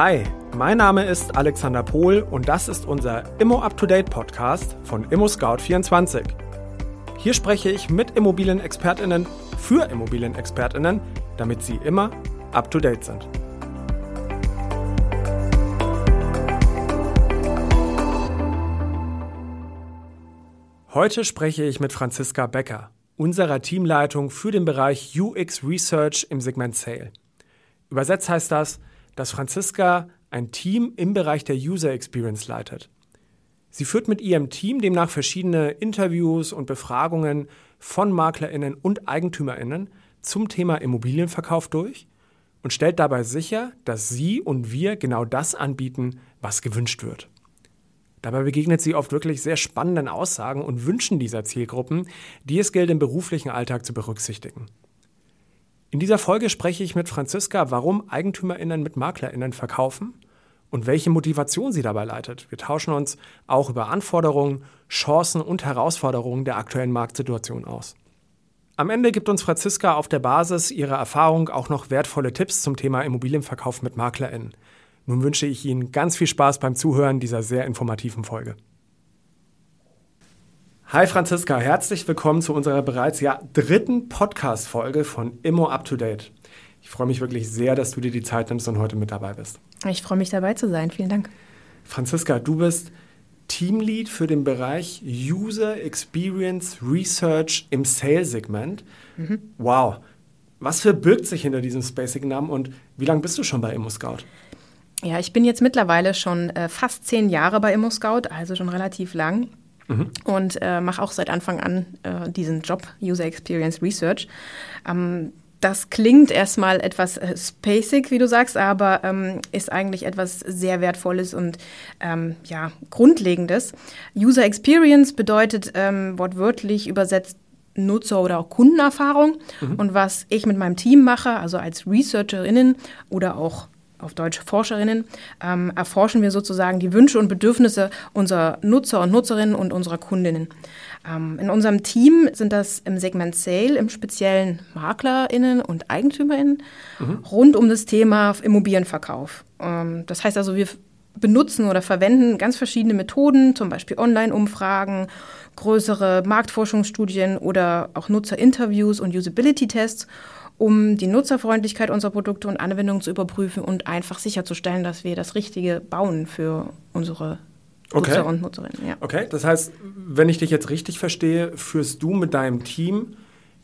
Hi, mein Name ist Alexander Pohl und das ist unser Immo Up to Date Podcast von Immo Scout 24. Hier spreche ich mit Immobilienexpertinnen für Immobilienexpertinnen, damit sie immer up to date sind. Heute spreche ich mit Franziska Becker, unserer Teamleitung für den Bereich UX Research im Segment Sale. Übersetzt heißt das, dass Franziska ein Team im Bereich der User Experience leitet. Sie führt mit ihrem Team demnach verschiedene Interviews und Befragungen von Maklerinnen und Eigentümerinnen zum Thema Immobilienverkauf durch und stellt dabei sicher, dass sie und wir genau das anbieten, was gewünscht wird. Dabei begegnet sie oft wirklich sehr spannenden Aussagen und Wünschen dieser Zielgruppen, die es gilt im beruflichen Alltag zu berücksichtigen. In dieser Folge spreche ich mit Franziska, warum Eigentümerinnen mit Maklerinnen verkaufen und welche Motivation sie dabei leitet. Wir tauschen uns auch über Anforderungen, Chancen und Herausforderungen der aktuellen Marktsituation aus. Am Ende gibt uns Franziska auf der Basis ihrer Erfahrung auch noch wertvolle Tipps zum Thema Immobilienverkauf mit MaklerInnen. Nun wünsche ich Ihnen ganz viel Spaß beim Zuhören dieser sehr informativen Folge. Hi Franziska, herzlich willkommen zu unserer bereits ja dritten Podcast-Folge von Immo Up to Date. Ich freue mich wirklich sehr, dass du dir die Zeit nimmst und heute mit dabei bist. Ich freue mich dabei zu sein. Vielen Dank. Franziska, du bist Teamlead für den Bereich User Experience Research im Sales-Segment. Mhm. Wow. Was verbirgt sich hinter diesem Spacing-Namen und wie lange bist du schon bei ImmoScout? Ja, ich bin jetzt mittlerweile schon äh, fast zehn Jahre bei ImmoScout, also schon relativ lang. Mhm. Und äh, mache auch seit Anfang an äh, diesen Job, User Experience Research. Ähm, das klingt erstmal etwas äh, spacig, wie du sagst, aber ähm, ist eigentlich etwas sehr Wertvolles und ähm, ja, Grundlegendes. User Experience bedeutet ähm, wortwörtlich übersetzt Nutzer- oder auch Kundenerfahrung. Mhm. Und was ich mit meinem Team mache, also als ResearcherInnen oder auch auf Deutsch Forscherinnen, ähm, erforschen wir sozusagen die Wünsche und Bedürfnisse unserer Nutzer und Nutzerinnen und unserer Kundinnen. Ähm, in unserem Team sind das im Segment Sale im speziellen MaklerInnen und EigentümerInnen mhm. rund um das Thema Immobilienverkauf. Ähm, das heißt also, wir benutzen oder verwenden ganz verschiedene Methoden, zum Beispiel Online-Umfragen, größere Marktforschungsstudien oder auch Nutzerinterviews und Usability-Tests, um die Nutzerfreundlichkeit unserer Produkte und Anwendungen zu überprüfen und einfach sicherzustellen, dass wir das Richtige bauen für unsere okay. Nutzer und Nutzerinnen. Ja. Okay, das heißt, wenn ich dich jetzt richtig verstehe, führst du mit deinem Team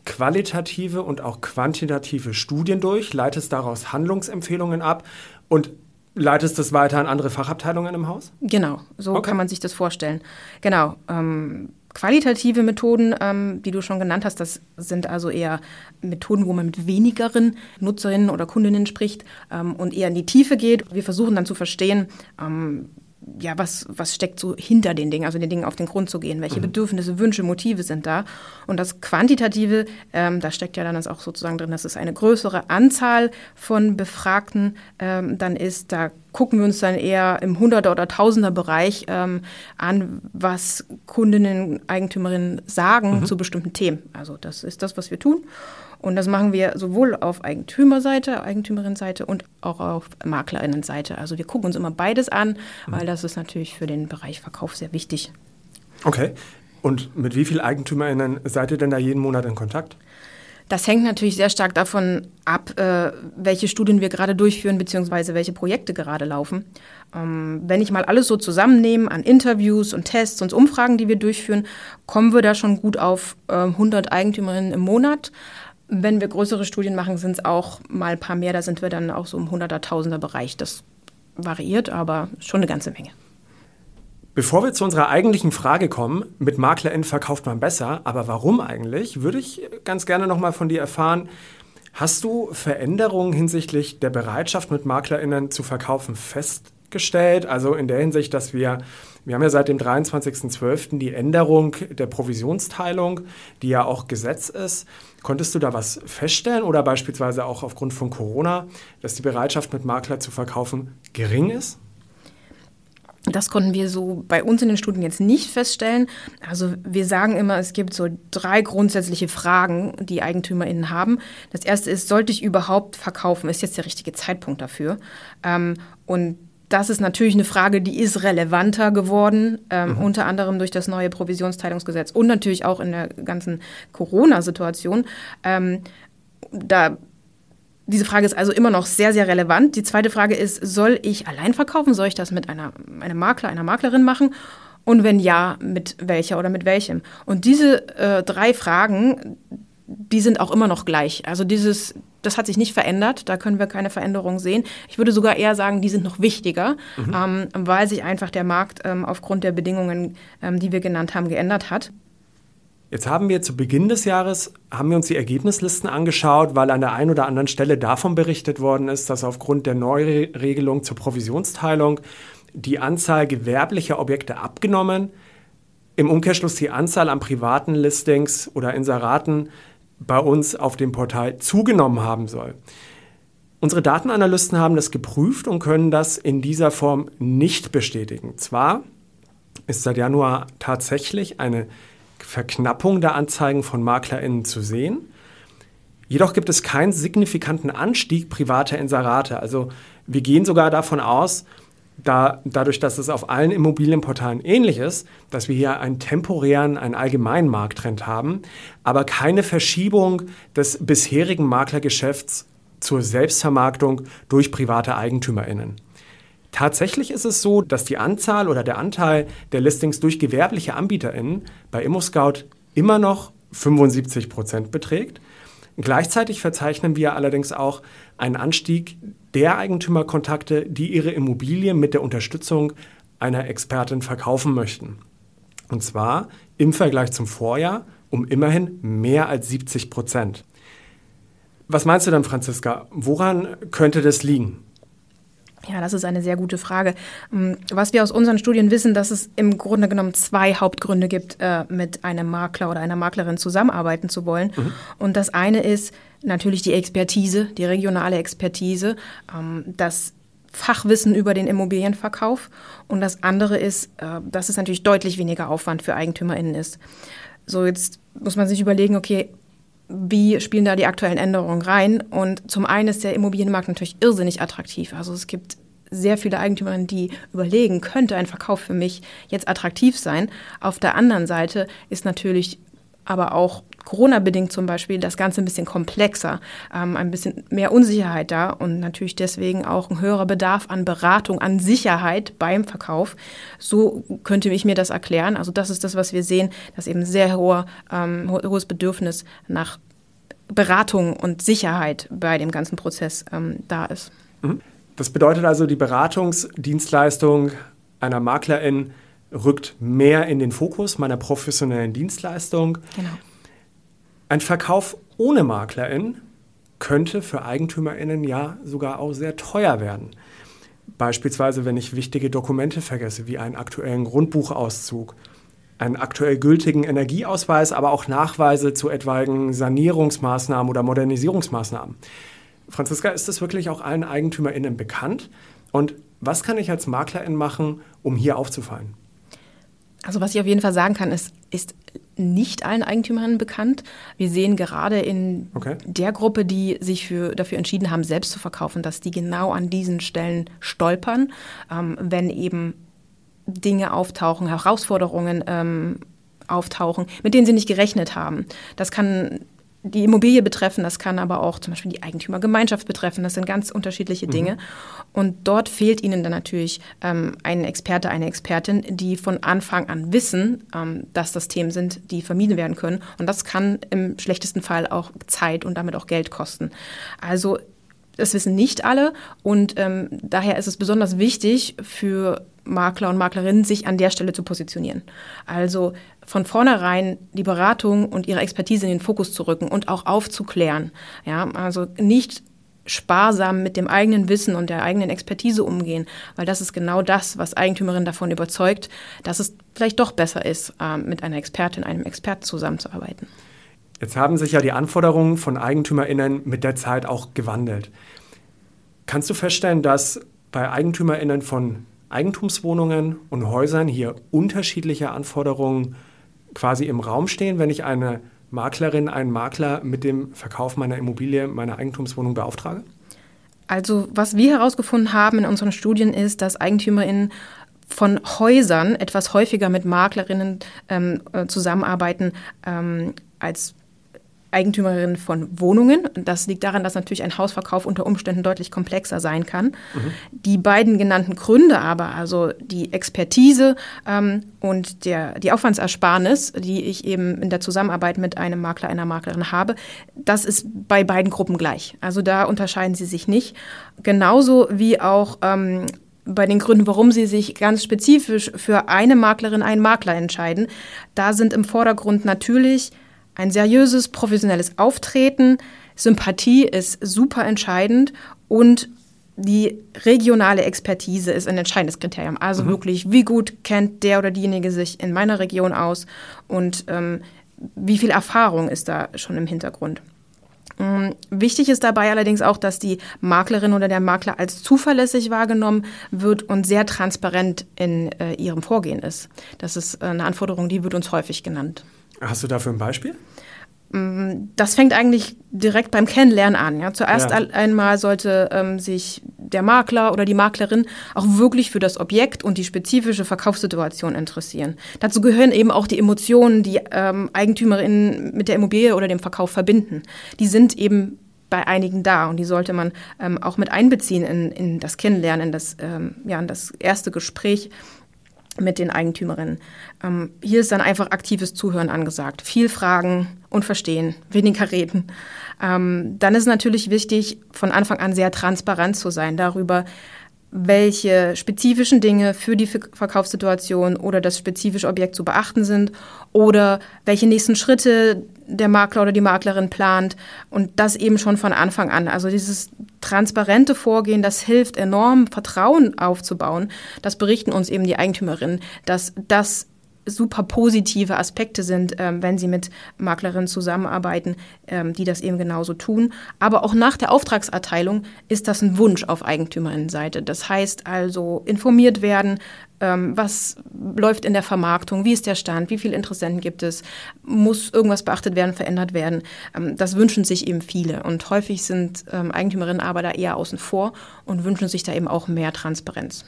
qualitative und auch quantitative Studien durch, leitest daraus Handlungsempfehlungen ab und leitest das weiter an andere Fachabteilungen im Haus? Genau, so okay. kann man sich das vorstellen. Genau. Ähm, qualitative Methoden, ähm, die du schon genannt hast, das sind also eher Methoden, wo man mit wenigeren Nutzerinnen oder Kundinnen spricht ähm, und eher in die Tiefe geht. Wir versuchen dann zu verstehen, ähm, ja, was, was steckt so hinter den Dingen, also den Dingen auf den Grund zu gehen, welche mhm. Bedürfnisse, Wünsche, Motive sind da. Und das Quantitative, ähm, da steckt ja dann das auch sozusagen drin, dass es eine größere Anzahl von Befragten ähm, dann ist. Da gucken wir uns dann eher im Hunderter- oder Tausender-Bereich ähm, an, was Kundinnen, Eigentümerinnen sagen mhm. zu bestimmten Themen. Also das ist das, was wir tun. Und das machen wir sowohl auf Eigentümerseite, Eigentümerinnenseite und auch auf Maklerinnenseite. Also wir gucken uns immer beides an, mhm. weil das ist natürlich für den Bereich Verkauf sehr wichtig. Okay. Und mit wie vielen Eigentümerinnen seid ihr denn da jeden Monat in Kontakt? Das hängt natürlich sehr stark davon ab, äh, welche Studien wir gerade durchführen, beziehungsweise welche Projekte gerade laufen. Ähm, wenn ich mal alles so zusammennehme an Interviews und Tests und Umfragen, die wir durchführen, kommen wir da schon gut auf äh, 100 Eigentümerinnen im Monat. Wenn wir größere Studien machen, sind es auch mal ein paar mehr. Da sind wir dann auch so im Hunderter, Tausender Bereich. Das variiert, aber schon eine ganze Menge. Bevor wir zu unserer eigentlichen Frage kommen, mit MaklerInnen verkauft man besser, aber warum eigentlich, würde ich ganz gerne nochmal von dir erfahren, hast du Veränderungen hinsichtlich der Bereitschaft, mit MaklerInnen zu verkaufen, festgestellt? Also in der Hinsicht, dass wir wir haben ja seit dem 23.12. die Änderung der Provisionsteilung, die ja auch Gesetz ist. Konntest du da was feststellen oder beispielsweise auch aufgrund von Corona, dass die Bereitschaft mit Makler zu verkaufen gering ist? Das konnten wir so bei uns in den Studien jetzt nicht feststellen. Also wir sagen immer, es gibt so drei grundsätzliche Fragen, die EigentümerInnen haben. Das erste ist, sollte ich überhaupt verkaufen? Ist jetzt der richtige Zeitpunkt dafür? Ähm, und das ist natürlich eine Frage, die ist relevanter geworden, ähm, mhm. unter anderem durch das neue Provisionsteilungsgesetz und natürlich auch in der ganzen Corona-Situation. Ähm, da diese Frage ist also immer noch sehr, sehr relevant. Die zweite Frage ist, soll ich allein verkaufen? Soll ich das mit einer, einem Makler, einer Maklerin machen? Und wenn ja, mit welcher oder mit welchem? Und diese äh, drei Fragen, die sind auch immer noch gleich. Also dieses, das hat sich nicht verändert, da können wir keine Veränderung sehen. Ich würde sogar eher sagen, die sind noch wichtiger, mhm. ähm, weil sich einfach der Markt ähm, aufgrund der Bedingungen, ähm, die wir genannt haben, geändert hat. Jetzt haben wir zu Beginn des Jahres haben wir uns die Ergebnislisten angeschaut, weil an der einen oder anderen Stelle davon berichtet worden ist, dass aufgrund der Neuregelung zur Provisionsteilung die Anzahl gewerblicher Objekte abgenommen, im Umkehrschluss die Anzahl an privaten Listings oder Inseraten bei uns auf dem Portal zugenommen haben soll. Unsere Datenanalysten haben das geprüft und können das in dieser Form nicht bestätigen. Zwar ist seit Januar tatsächlich eine Verknappung der Anzeigen von MaklerInnen zu sehen. Jedoch gibt es keinen signifikanten Anstieg privater Inserate. Also wir gehen sogar davon aus, da, dadurch, dass es auf allen Immobilienportalen ähnlich ist, dass wir hier einen temporären, einen allgemeinen Markttrend haben, aber keine Verschiebung des bisherigen Maklergeschäfts zur Selbstvermarktung durch private EigentümerInnen. Tatsächlich ist es so, dass die Anzahl oder der Anteil der Listings durch gewerbliche AnbieterInnen bei ImmoScout immer noch 75 Prozent beträgt. Gleichzeitig verzeichnen wir allerdings auch einen Anstieg der Eigentümerkontakte, die ihre Immobilie mit der Unterstützung einer Expertin verkaufen möchten. Und zwar im Vergleich zum Vorjahr um immerhin mehr als 70 Prozent. Was meinst du dann, Franziska? Woran könnte das liegen? Ja, das ist eine sehr gute Frage. Ähm, was wir aus unseren Studien wissen, dass es im Grunde genommen zwei Hauptgründe gibt, äh, mit einem Makler oder einer Maklerin zusammenarbeiten zu wollen. Mhm. Und das eine ist natürlich die Expertise, die regionale Expertise, ähm, das Fachwissen über den Immobilienverkauf. Und das andere ist, äh, dass es natürlich deutlich weniger Aufwand für EigentümerInnen ist. So, jetzt muss man sich überlegen, okay, wie spielen da die aktuellen Änderungen rein? Und zum einen ist der Immobilienmarkt natürlich irrsinnig attraktiv. Also es gibt sehr viele Eigentümerinnen, die überlegen, könnte ein Verkauf für mich jetzt attraktiv sein. Auf der anderen Seite ist natürlich aber auch Corona-bedingt zum Beispiel das Ganze ein bisschen komplexer, ähm, ein bisschen mehr Unsicherheit da und natürlich deswegen auch ein höherer Bedarf an Beratung, an Sicherheit beim Verkauf. So könnte ich mir das erklären. Also das ist das, was wir sehen, dass eben sehr hoher, ähm, hohes Bedürfnis nach Beratung und Sicherheit bei dem ganzen Prozess ähm, da ist. Mhm. Das bedeutet also, die Beratungsdienstleistung einer Maklerin rückt mehr in den Fokus meiner professionellen Dienstleistung. Genau. Ein Verkauf ohne Maklerin könnte für EigentümerInnen ja sogar auch sehr teuer werden. Beispielsweise, wenn ich wichtige Dokumente vergesse, wie einen aktuellen Grundbuchauszug, einen aktuell gültigen Energieausweis, aber auch Nachweise zu etwaigen Sanierungsmaßnahmen oder Modernisierungsmaßnahmen. Franziska, ist das wirklich auch allen EigentümerInnen bekannt? Und was kann ich als Maklerin machen, um hier aufzufallen? Also was ich auf jeden Fall sagen kann, ist, ist nicht allen Eigentümern bekannt. Wir sehen gerade in okay. der Gruppe, die sich für, dafür entschieden haben, selbst zu verkaufen, dass die genau an diesen Stellen stolpern, ähm, wenn eben Dinge auftauchen, Herausforderungen ähm, auftauchen, mit denen sie nicht gerechnet haben. Das kann die Immobilie betreffen, das kann aber auch zum Beispiel die Eigentümergemeinschaft betreffen. Das sind ganz unterschiedliche Dinge. Mhm. Und dort fehlt ihnen dann natürlich ähm, ein Experte, eine Expertin, die von Anfang an wissen, ähm, dass das Themen sind, die vermieden werden können. Und das kann im schlechtesten Fall auch Zeit und damit auch Geld kosten. Also das wissen nicht alle und ähm, daher ist es besonders wichtig für Makler und Maklerinnen, sich an der Stelle zu positionieren. Also von vornherein die Beratung und ihre Expertise in den Fokus zu rücken und auch aufzuklären. Ja, also nicht sparsam mit dem eigenen Wissen und der eigenen Expertise umgehen, weil das ist genau das, was Eigentümerinnen davon überzeugt, dass es vielleicht doch besser ist, ähm, mit einer Expertin, einem Experten zusammenzuarbeiten. Jetzt haben sich ja die Anforderungen von EigentümerInnen mit der Zeit auch gewandelt. Kannst du feststellen, dass bei EigentümerInnen von Eigentumswohnungen und Häusern hier unterschiedliche Anforderungen quasi im Raum stehen, wenn ich eine Maklerin, einen Makler mit dem Verkauf meiner Immobilie, meiner Eigentumswohnung beauftrage? Also was wir herausgefunden haben in unseren Studien ist, dass EigentümerInnen von Häusern etwas häufiger mit Maklerinnen ähm, äh, zusammenarbeiten ähm, als Eigentümerin von Wohnungen. Das liegt daran, dass natürlich ein Hausverkauf unter Umständen deutlich komplexer sein kann. Mhm. Die beiden genannten Gründe aber, also die Expertise ähm, und der, die Aufwandsersparnis, die ich eben in der Zusammenarbeit mit einem Makler, einer Maklerin habe, das ist bei beiden Gruppen gleich. Also da unterscheiden sie sich nicht. Genauso wie auch ähm, bei den Gründen, warum sie sich ganz spezifisch für eine Maklerin, einen Makler entscheiden. Da sind im Vordergrund natürlich ein seriöses, professionelles Auftreten, Sympathie ist super entscheidend und die regionale Expertise ist ein entscheidendes Kriterium. Also mhm. wirklich, wie gut kennt der oder diejenige sich in meiner Region aus und ähm, wie viel Erfahrung ist da schon im Hintergrund. Ähm, wichtig ist dabei allerdings auch, dass die Maklerin oder der Makler als zuverlässig wahrgenommen wird und sehr transparent in äh, ihrem Vorgehen ist. Das ist äh, eine Anforderung, die wird uns häufig genannt. Hast du dafür ein Beispiel? Mm, das fängt eigentlich direkt beim Kennenlernen an. Ja. Zuerst ja. einmal sollte ähm, sich der Makler oder die Maklerin auch wirklich für das Objekt und die spezifische Verkaufssituation interessieren. Dazu gehören eben auch die Emotionen, die ähm, Eigentümerinnen mit der Immobilie oder dem Verkauf verbinden. Die sind eben bei einigen da und die sollte man ähm, auch mit einbeziehen in, in das Kennenlernen, in das, ähm, ja, in das erste Gespräch mit den Eigentümerinnen. Ähm, hier ist dann einfach aktives Zuhören angesagt. Viel fragen und verstehen, weniger reden. Ähm, dann ist natürlich wichtig, von Anfang an sehr transparent zu sein darüber, welche spezifischen Dinge für die Verkaufssituation oder das spezifische Objekt zu beachten sind oder welche nächsten Schritte der Makler oder die Maklerin plant und das eben schon von Anfang an. Also dieses transparente Vorgehen, das hilft enorm, Vertrauen aufzubauen. Das berichten uns eben die Eigentümerinnen, dass das super positive Aspekte sind, ähm, wenn sie mit Maklerinnen zusammenarbeiten, ähm, die das eben genauso tun. Aber auch nach der Auftragserteilung ist das ein Wunsch auf Eigentümerinnenseite. Das heißt also informiert werden, ähm, was läuft in der Vermarktung, wie ist der Stand, wie viele Interessenten gibt es, muss irgendwas beachtet werden, verändert werden. Ähm, das wünschen sich eben viele. Und häufig sind ähm, Eigentümerinnen aber da eher außen vor und wünschen sich da eben auch mehr Transparenz.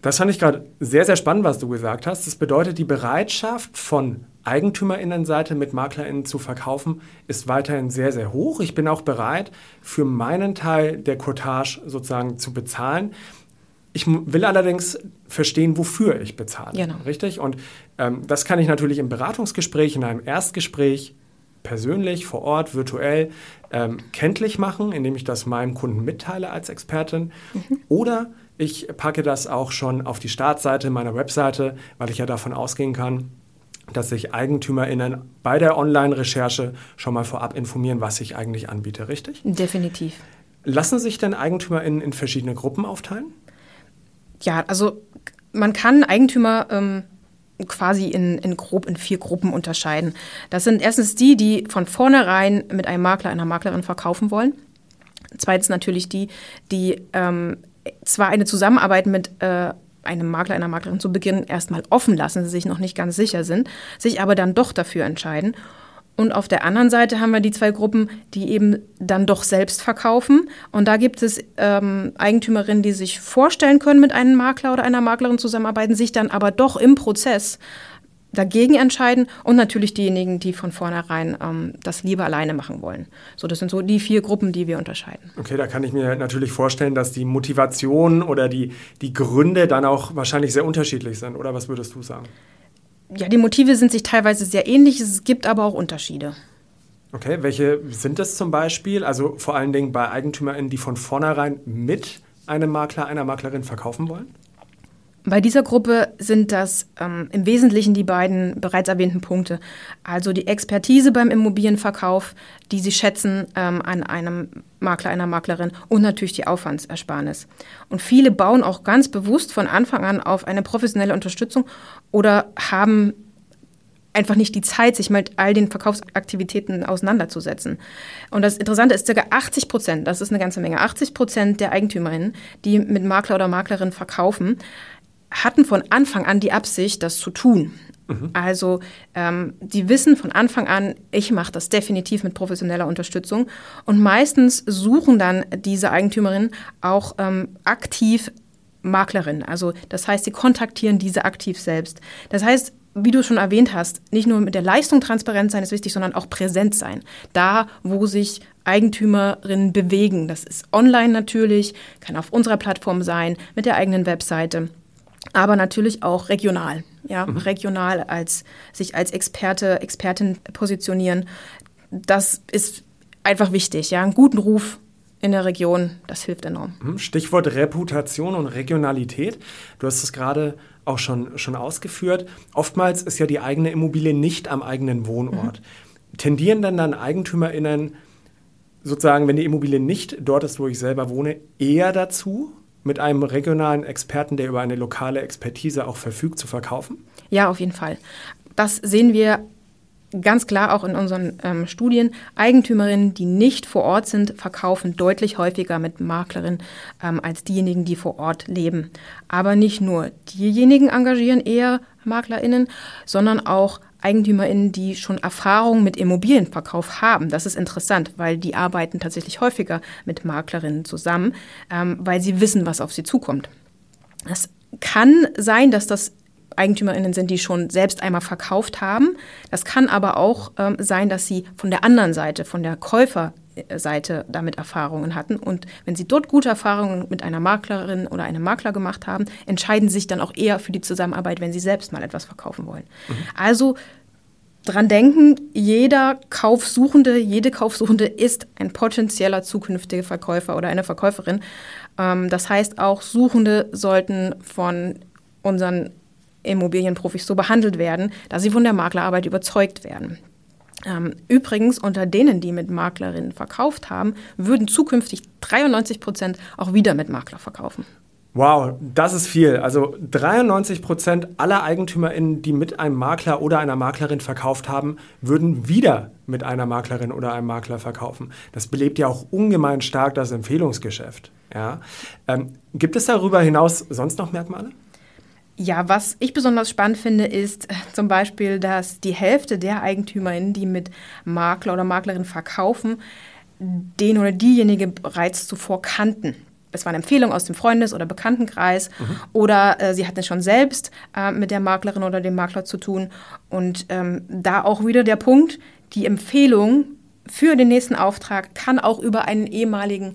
Das fand ich gerade sehr, sehr spannend, was du gesagt hast. Das bedeutet, die Bereitschaft von Eigentümerinnenseite mit MaklerInnen zu verkaufen, ist weiterhin sehr, sehr hoch. Ich bin auch bereit, für meinen Teil der Cottage sozusagen zu bezahlen. Ich will allerdings verstehen, wofür ich bezahle. Genau. Richtig? Und ähm, das kann ich natürlich im Beratungsgespräch, in einem Erstgespräch persönlich, vor Ort, virtuell ähm, kenntlich machen, indem ich das meinem Kunden mitteile als Expertin. Mhm. Oder ich packe das auch schon auf die Startseite meiner Webseite, weil ich ja davon ausgehen kann, dass sich EigentümerInnen bei der Online-Recherche schon mal vorab informieren, was ich eigentlich anbiete, richtig? Definitiv. Lassen sich denn EigentümerInnen in verschiedene Gruppen aufteilen? Ja, also man kann Eigentümer ähm, quasi in, in grob in vier Gruppen unterscheiden. Das sind erstens die, die von vornherein mit einem Makler, einer Maklerin verkaufen wollen. Zweitens natürlich die, die ähm, zwar eine Zusammenarbeit mit äh, einem Makler, einer Maklerin zu Beginn erstmal offen lassen, sie sich noch nicht ganz sicher sind, sich aber dann doch dafür entscheiden. Und auf der anderen Seite haben wir die zwei Gruppen, die eben dann doch selbst verkaufen. Und da gibt es ähm, Eigentümerinnen, die sich vorstellen können, mit einem Makler oder einer Maklerin zusammenarbeiten, sich dann aber doch im Prozess dagegen entscheiden und natürlich diejenigen, die von vornherein ähm, das lieber alleine machen wollen. So, das sind so die vier Gruppen, die wir unterscheiden. Okay, da kann ich mir natürlich vorstellen, dass die Motivation oder die, die Gründe dann auch wahrscheinlich sehr unterschiedlich sind. Oder was würdest du sagen? Ja, die Motive sind sich teilweise sehr ähnlich, es gibt aber auch Unterschiede. Okay, welche sind das zum Beispiel? Also vor allen Dingen bei EigentümerInnen, die von vornherein mit einem Makler, einer Maklerin verkaufen wollen? Bei dieser Gruppe sind das ähm, im Wesentlichen die beiden bereits erwähnten Punkte. Also die Expertise beim Immobilienverkauf, die sie schätzen ähm, an einem Makler, einer Maklerin und natürlich die Aufwandsersparnis. Und viele bauen auch ganz bewusst von Anfang an auf eine professionelle Unterstützung oder haben einfach nicht die Zeit, sich mit all den Verkaufsaktivitäten auseinanderzusetzen. Und das Interessante ist, ca. 80 Prozent, das ist eine ganze Menge, 80 Prozent der Eigentümerinnen, die mit Makler oder Maklerin verkaufen, hatten von Anfang an die Absicht, das zu tun. Mhm. Also ähm, die wissen von Anfang an, ich mache das definitiv mit professioneller Unterstützung. Und meistens suchen dann diese Eigentümerinnen auch ähm, aktiv Maklerinnen. Also das heißt, sie kontaktieren diese aktiv selbst. Das heißt, wie du schon erwähnt hast, nicht nur mit der Leistung transparent sein ist wichtig, sondern auch präsent sein. Da, wo sich Eigentümerinnen bewegen. Das ist online natürlich, kann auf unserer Plattform sein, mit der eigenen Webseite aber natürlich auch regional. Ja, mhm. regional als sich als Experte, Expertin positionieren. Das ist einfach wichtig. Ja, einen guten Ruf in der Region, das hilft enorm. Mhm. Stichwort Reputation und Regionalität. Du hast es gerade auch schon, schon ausgeführt. Oftmals ist ja die eigene Immobilie nicht am eigenen Wohnort. Mhm. Tendieren denn dann EigentümerInnen sozusagen, wenn die Immobilie nicht dort ist, wo ich selber wohne, eher dazu, mit einem regionalen Experten, der über eine lokale Expertise auch verfügt, zu verkaufen? Ja, auf jeden Fall. Das sehen wir ganz klar auch in unseren ähm, Studien. Eigentümerinnen, die nicht vor Ort sind, verkaufen deutlich häufiger mit Maklerinnen ähm, als diejenigen, die vor Ort leben. Aber nicht nur diejenigen engagieren eher Maklerinnen, sondern auch EigentümerInnen, die schon Erfahrung mit Immobilienverkauf haben. Das ist interessant, weil die arbeiten tatsächlich häufiger mit Maklerinnen zusammen, ähm, weil sie wissen, was auf sie zukommt. Es kann sein, dass das EigentümerInnen sind, die schon selbst einmal verkauft haben. Das kann aber auch ähm, sein, dass sie von der anderen Seite, von der Käufer Seite damit Erfahrungen hatten. Und wenn sie dort gute Erfahrungen mit einer Maklerin oder einem Makler gemacht haben, entscheiden sie sich dann auch eher für die Zusammenarbeit, wenn sie selbst mal etwas verkaufen wollen. Mhm. Also dran denken, jeder Kaufsuchende, jede Kaufsuchende ist ein potenzieller zukünftiger Verkäufer oder eine Verkäuferin. Ähm, das heißt, auch Suchende sollten von unseren Immobilienprofis so behandelt werden, dass sie von der Maklerarbeit überzeugt werden. Ähm, übrigens, unter denen, die mit Maklerinnen verkauft haben, würden zukünftig 93 Prozent auch wieder mit Makler verkaufen. Wow, das ist viel. Also 93 Prozent aller EigentümerInnen, die mit einem Makler oder einer Maklerin verkauft haben, würden wieder mit einer Maklerin oder einem Makler verkaufen. Das belebt ja auch ungemein stark das Empfehlungsgeschäft. Ja? Ähm, gibt es darüber hinaus sonst noch Merkmale? Ja, was ich besonders spannend finde, ist äh, zum Beispiel, dass die Hälfte der EigentümerInnen, die mit Makler oder Maklerin verkaufen, den oder diejenige bereits zuvor kannten. Es war eine Empfehlung aus dem Freundes- oder Bekanntenkreis mhm. oder äh, sie hatten es schon selbst äh, mit der Maklerin oder dem Makler zu tun. Und ähm, da auch wieder der Punkt, die Empfehlung für den nächsten Auftrag kann auch über einen ehemaligen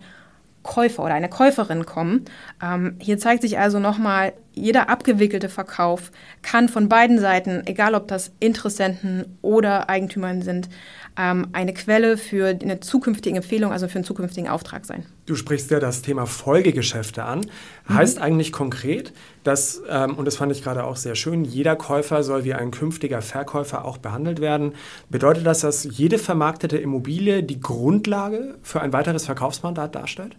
Käufer oder eine Käuferin kommen. Ähm, hier zeigt sich also nochmal, jeder abgewickelte Verkauf kann von beiden Seiten, egal ob das Interessenten oder Eigentümer sind, ähm, eine Quelle für eine zukünftige Empfehlung, also für einen zukünftigen Auftrag sein. Du sprichst ja das Thema Folgegeschäfte an. Mhm. Heißt eigentlich konkret, dass, ähm, und das fand ich gerade auch sehr schön, jeder Käufer soll wie ein künftiger Verkäufer auch behandelt werden. Bedeutet das, dass jede vermarktete Immobilie die Grundlage für ein weiteres Verkaufsmandat darstellt?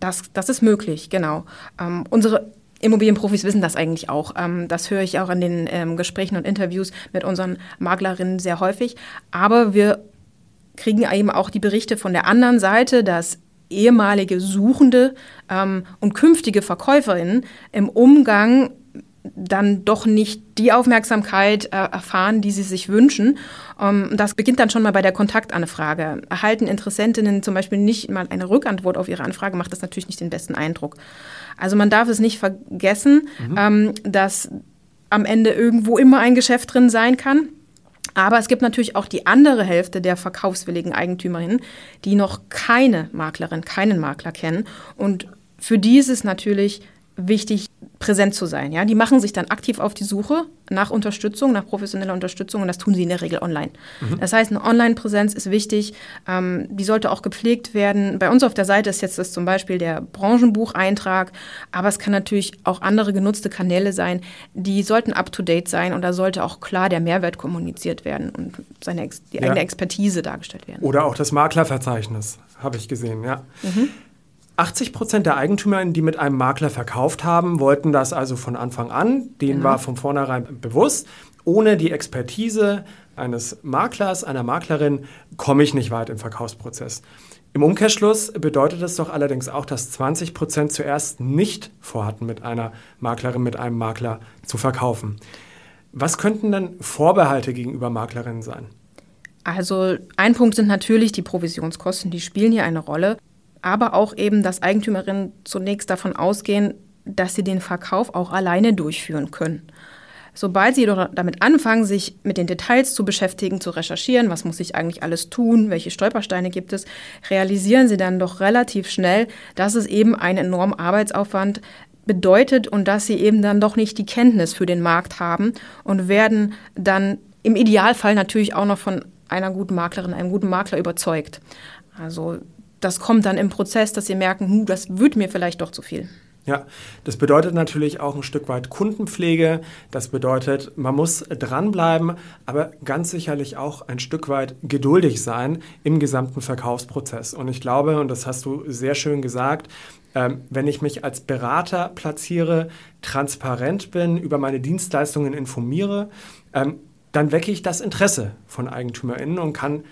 Das, das ist möglich, genau. Ähm, unsere Immobilienprofis wissen das eigentlich auch. Ähm, das höre ich auch in den ähm, Gesprächen und Interviews mit unseren Maklerinnen sehr häufig. Aber wir kriegen eben auch die Berichte von der anderen Seite, dass ehemalige Suchende ähm, und künftige Verkäuferinnen im Umgang dann doch nicht die Aufmerksamkeit äh, erfahren, die sie sich wünschen. Ähm, das beginnt dann schon mal bei der Kontaktanfrage. Erhalten Interessentinnen zum Beispiel nicht mal eine Rückantwort auf ihre Anfrage, macht das natürlich nicht den besten Eindruck. Also man darf es nicht vergessen, mhm. ähm, dass am Ende irgendwo immer ein Geschäft drin sein kann. Aber es gibt natürlich auch die andere Hälfte der verkaufswilligen Eigentümerinnen, die noch keine Maklerin, keinen Makler kennen. Und für die ist es natürlich wichtig, präsent zu sein. Ja? Die machen sich dann aktiv auf die Suche nach Unterstützung, nach professioneller Unterstützung und das tun sie in der Regel online. Mhm. Das heißt, eine Online-Präsenz ist wichtig, ähm, die sollte auch gepflegt werden. Bei uns auf der Seite ist jetzt das zum Beispiel der Branchenbucheintrag, aber es kann natürlich auch andere genutzte Kanäle sein, die sollten up-to-date sein und da sollte auch klar der Mehrwert kommuniziert werden und seine, die ja. eigene Expertise dargestellt werden. Oder auch das Maklerverzeichnis, habe ich gesehen, ja. Mhm. 80 Prozent der Eigentümer, die mit einem Makler verkauft haben, wollten das also von Anfang an. Denen genau. war von vornherein bewusst, ohne die Expertise eines Maklers, einer Maklerin, komme ich nicht weit im Verkaufsprozess. Im Umkehrschluss bedeutet es doch allerdings auch, dass 20 Prozent zuerst nicht vorhatten, mit einer Maklerin, mit einem Makler zu verkaufen. Was könnten denn Vorbehalte gegenüber Maklerinnen sein? Also ein Punkt sind natürlich die Provisionskosten, die spielen hier eine Rolle, aber auch eben, dass Eigentümerinnen zunächst davon ausgehen, dass sie den Verkauf auch alleine durchführen können. Sobald sie jedoch damit anfangen, sich mit den Details zu beschäftigen, zu recherchieren, was muss ich eigentlich alles tun, welche Stolpersteine gibt es, realisieren sie dann doch relativ schnell, dass es eben einen enormen Arbeitsaufwand bedeutet und dass sie eben dann doch nicht die Kenntnis für den Markt haben und werden dann im Idealfall natürlich auch noch von einer guten Maklerin, einem guten Makler überzeugt. Also das kommt dann im Prozess, dass sie merken, hm, das wird mir vielleicht doch zu viel. Ja, das bedeutet natürlich auch ein Stück weit Kundenpflege. Das bedeutet, man muss dranbleiben, aber ganz sicherlich auch ein Stück weit geduldig sein im gesamten Verkaufsprozess. Und ich glaube, und das hast du sehr schön gesagt, ähm, wenn ich mich als Berater platziere, transparent bin, über meine Dienstleistungen informiere, ähm, dann wecke ich das Interesse von EigentümerInnen und kann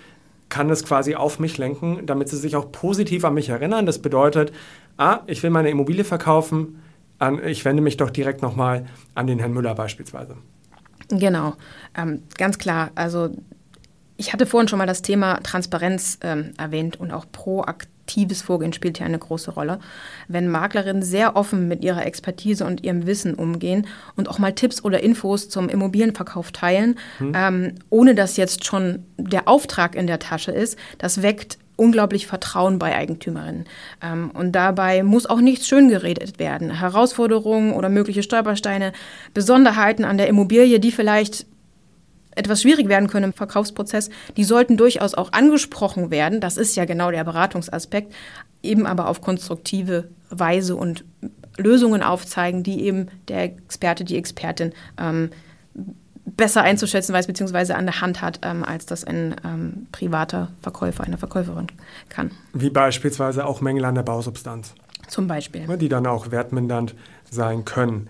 kann es quasi auf mich lenken, damit sie sich auch positiv an mich erinnern. Das bedeutet, ah, ich will meine Immobilie verkaufen, ich wende mich doch direkt nochmal an den Herrn Müller beispielsweise. Genau, ähm, ganz klar. Also ich hatte vorhin schon mal das Thema Transparenz ähm, erwähnt und auch proaktiv aktives Vorgehen spielt hier eine große Rolle. Wenn Maklerinnen sehr offen mit ihrer Expertise und ihrem Wissen umgehen und auch mal Tipps oder Infos zum Immobilienverkauf teilen, hm. ähm, ohne dass jetzt schon der Auftrag in der Tasche ist, das weckt unglaublich Vertrauen bei Eigentümerinnen. Ähm, und dabei muss auch nichts schön geredet werden. Herausforderungen oder mögliche Stolpersteine, Besonderheiten an der Immobilie, die vielleicht etwas schwierig werden können im Verkaufsprozess, die sollten durchaus auch angesprochen werden. Das ist ja genau der Beratungsaspekt, eben aber auf konstruktive Weise und Lösungen aufzeigen, die eben der Experte, die Expertin ähm, besser einzuschätzen weiß, beziehungsweise an der Hand hat, ähm, als das ein ähm, privater Verkäufer, eine Verkäuferin kann. Wie beispielsweise auch Mängel an der Bausubstanz. Zum Beispiel. Die dann auch wertmindernd sein können.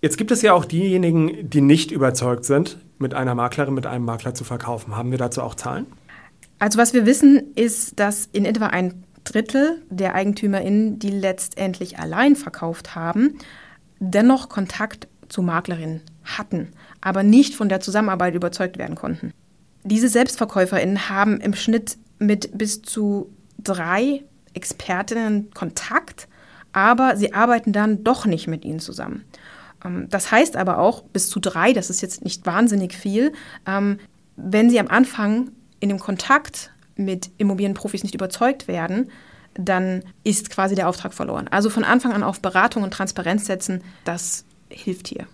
Jetzt gibt es ja auch diejenigen, die nicht überzeugt sind, mit einer Maklerin, mit einem Makler zu verkaufen. Haben wir dazu auch Zahlen? Also was wir wissen, ist, dass in etwa ein Drittel der EigentümerInnen, die letztendlich allein verkauft haben, dennoch Kontakt zu Maklerinnen hatten, aber nicht von der Zusammenarbeit überzeugt werden konnten. Diese SelbstverkäuferInnen haben im Schnitt mit bis zu drei Expertinnen Kontakt, aber sie arbeiten dann doch nicht mit ihnen zusammen. Ähm, das heißt aber auch, bis zu drei, das ist jetzt nicht wahnsinnig viel, ähm, wenn Sie am Anfang in dem Kontakt mit Immobilienprofis nicht überzeugt werden, dann ist quasi der Auftrag verloren. Also von Anfang an auf Beratung und Transparenz setzen, das hilft hier.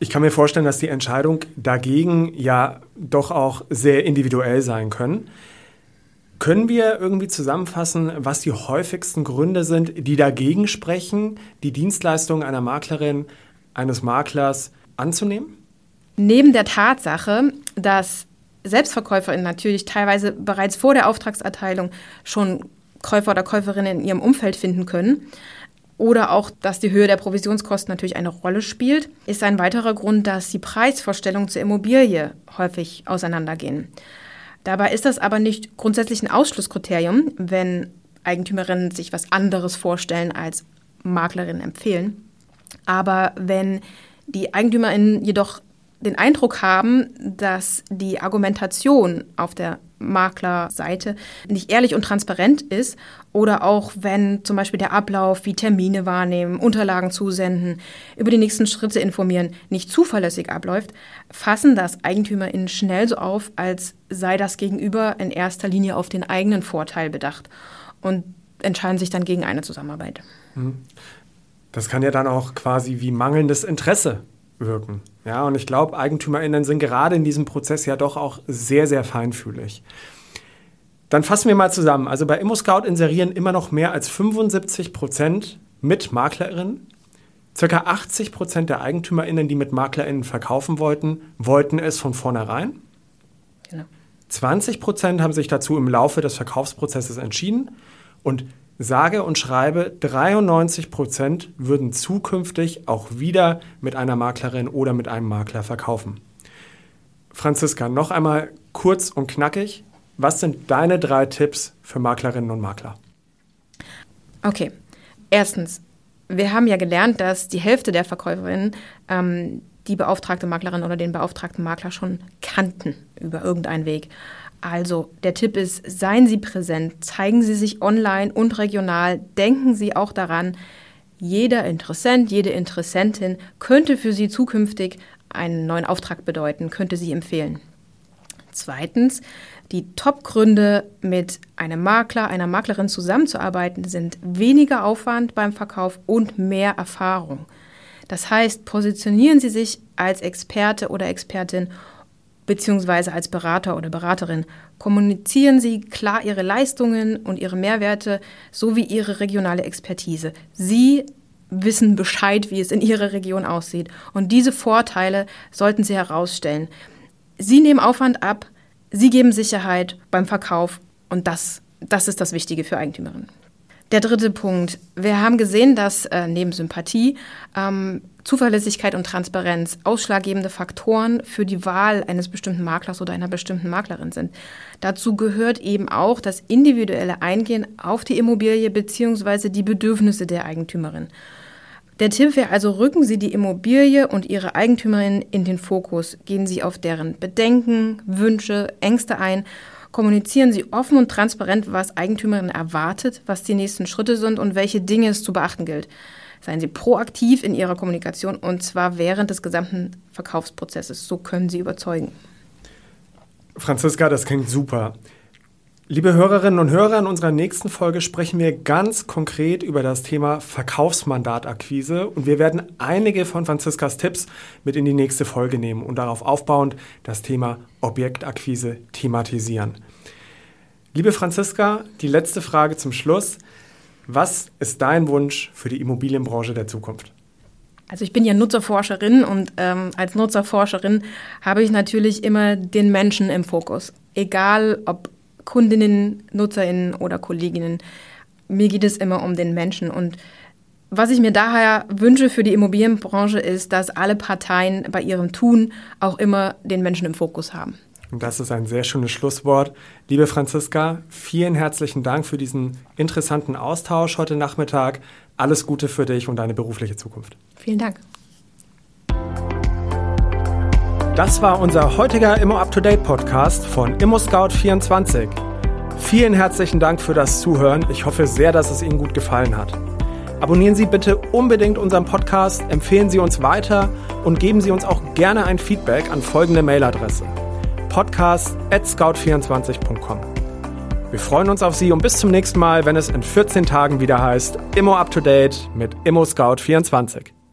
Ich kann mir vorstellen, dass die Entscheidung dagegen ja doch auch sehr individuell sein können. Können wir irgendwie zusammenfassen, was die häufigsten Gründe sind, die dagegen sprechen, die Dienstleistung einer Maklerin eines Maklers anzunehmen? Neben der Tatsache, dass SelbstverkäuferInnen natürlich teilweise bereits vor der Auftragserteilung schon Käufer oder Käuferinnen in ihrem Umfeld finden können, oder auch, dass die Höhe der Provisionskosten natürlich eine Rolle spielt, ist ein weiterer Grund, dass die Preisvorstellungen zur Immobilie häufig auseinandergehen. Dabei ist das aber nicht grundsätzlich ein Ausschlusskriterium, wenn Eigentümerinnen sich was anderes vorstellen als Maklerinnen empfehlen. Aber wenn die EigentümerInnen jedoch den Eindruck haben, dass die Argumentation auf der Maklerseite nicht ehrlich und transparent ist oder auch wenn zum Beispiel der Ablauf wie Termine wahrnehmen, Unterlagen zusenden, über die nächsten Schritte informieren, nicht zuverlässig abläuft, fassen das EigentümerInnen schnell so auf, als sei das Gegenüber in erster Linie auf den eigenen Vorteil bedacht und entscheiden sich dann gegen eine Zusammenarbeit. Mhm. Das kann ja dann auch quasi wie mangelndes Interesse wirken. Ja, und ich glaube, EigentümerInnen sind gerade in diesem Prozess ja doch auch sehr, sehr feinfühlig. Dann fassen wir mal zusammen. Also bei ImmoScout inserieren immer noch mehr als 75 Prozent mit MaklerInnen. Circa 80 Prozent der EigentümerInnen, die mit MaklerInnen verkaufen wollten, wollten es von vornherein. Genau. 20 Prozent haben sich dazu im Laufe des Verkaufsprozesses entschieden und Sage und schreibe, 93 Prozent würden zukünftig auch wieder mit einer Maklerin oder mit einem Makler verkaufen. Franziska, noch einmal kurz und knackig. Was sind deine drei Tipps für Maklerinnen und Makler? Okay. Erstens, wir haben ja gelernt, dass die Hälfte der Verkäuferinnen ähm, die beauftragte Maklerin oder den beauftragten Makler schon kannten über irgendeinen Weg. Also der Tipp ist, seien Sie präsent, zeigen Sie sich online und regional, denken Sie auch daran, jeder Interessent, jede Interessentin könnte für Sie zukünftig einen neuen Auftrag bedeuten, könnte Sie empfehlen. Zweitens, die Top-Gründe, mit einem Makler, einer Maklerin zusammenzuarbeiten, sind weniger Aufwand beim Verkauf und mehr Erfahrung. Das heißt, positionieren Sie sich als Experte oder Expertin beziehungsweise als Berater oder Beraterin. Kommunizieren Sie klar Ihre Leistungen und Ihre Mehrwerte sowie Ihre regionale Expertise. Sie wissen Bescheid, wie es in Ihrer Region aussieht. Und diese Vorteile sollten Sie herausstellen. Sie nehmen Aufwand ab, Sie geben Sicherheit beim Verkauf und das, das ist das Wichtige für Eigentümerinnen. Der dritte Punkt. Wir haben gesehen, dass äh, neben Sympathie ähm, Zuverlässigkeit und Transparenz ausschlaggebende Faktoren für die Wahl eines bestimmten Maklers oder einer bestimmten Maklerin sind. Dazu gehört eben auch das individuelle Eingehen auf die Immobilie bzw. die Bedürfnisse der Eigentümerin. Der Tipp wäre also, rücken Sie die Immobilie und Ihre Eigentümerin in den Fokus. Gehen Sie auf deren Bedenken, Wünsche, Ängste ein kommunizieren Sie offen und transparent, was Eigentümerin erwartet, was die nächsten Schritte sind und welche Dinge es zu beachten gilt. Seien Sie proaktiv in Ihrer Kommunikation und zwar während des gesamten Verkaufsprozesses. So können Sie überzeugen. Franziska, das klingt super. Liebe Hörerinnen und Hörer, in unserer nächsten Folge sprechen wir ganz konkret über das Thema Verkaufsmandatakquise und wir werden einige von Franziskas Tipps mit in die nächste Folge nehmen und darauf aufbauend das Thema Objektakquise thematisieren. Liebe Franziska, die letzte Frage zum Schluss. Was ist dein Wunsch für die Immobilienbranche der Zukunft? Also ich bin ja Nutzerforscherin und ähm, als Nutzerforscherin habe ich natürlich immer den Menschen im Fokus. Egal ob Kundinnen, Nutzerinnen oder Kolleginnen. Mir geht es immer um den Menschen. Und was ich mir daher wünsche für die Immobilienbranche ist, dass alle Parteien bei ihrem Tun auch immer den Menschen im Fokus haben. Und das ist ein sehr schönes Schlusswort. Liebe Franziska, vielen herzlichen Dank für diesen interessanten Austausch heute Nachmittag. Alles Gute für dich und deine berufliche Zukunft. Vielen Dank. Das war unser heutiger Immo Up to Date Podcast von ImmoScout24. Vielen herzlichen Dank für das Zuhören. Ich hoffe sehr, dass es Ihnen gut gefallen hat. Abonnieren Sie bitte unbedingt unseren Podcast, empfehlen Sie uns weiter und geben Sie uns auch gerne ein Feedback an folgende Mailadresse: podcast@scout24.com. Wir freuen uns auf Sie und bis zum nächsten Mal, wenn es in 14 Tagen wieder heißt Immo Up to Date mit ImmoScout24.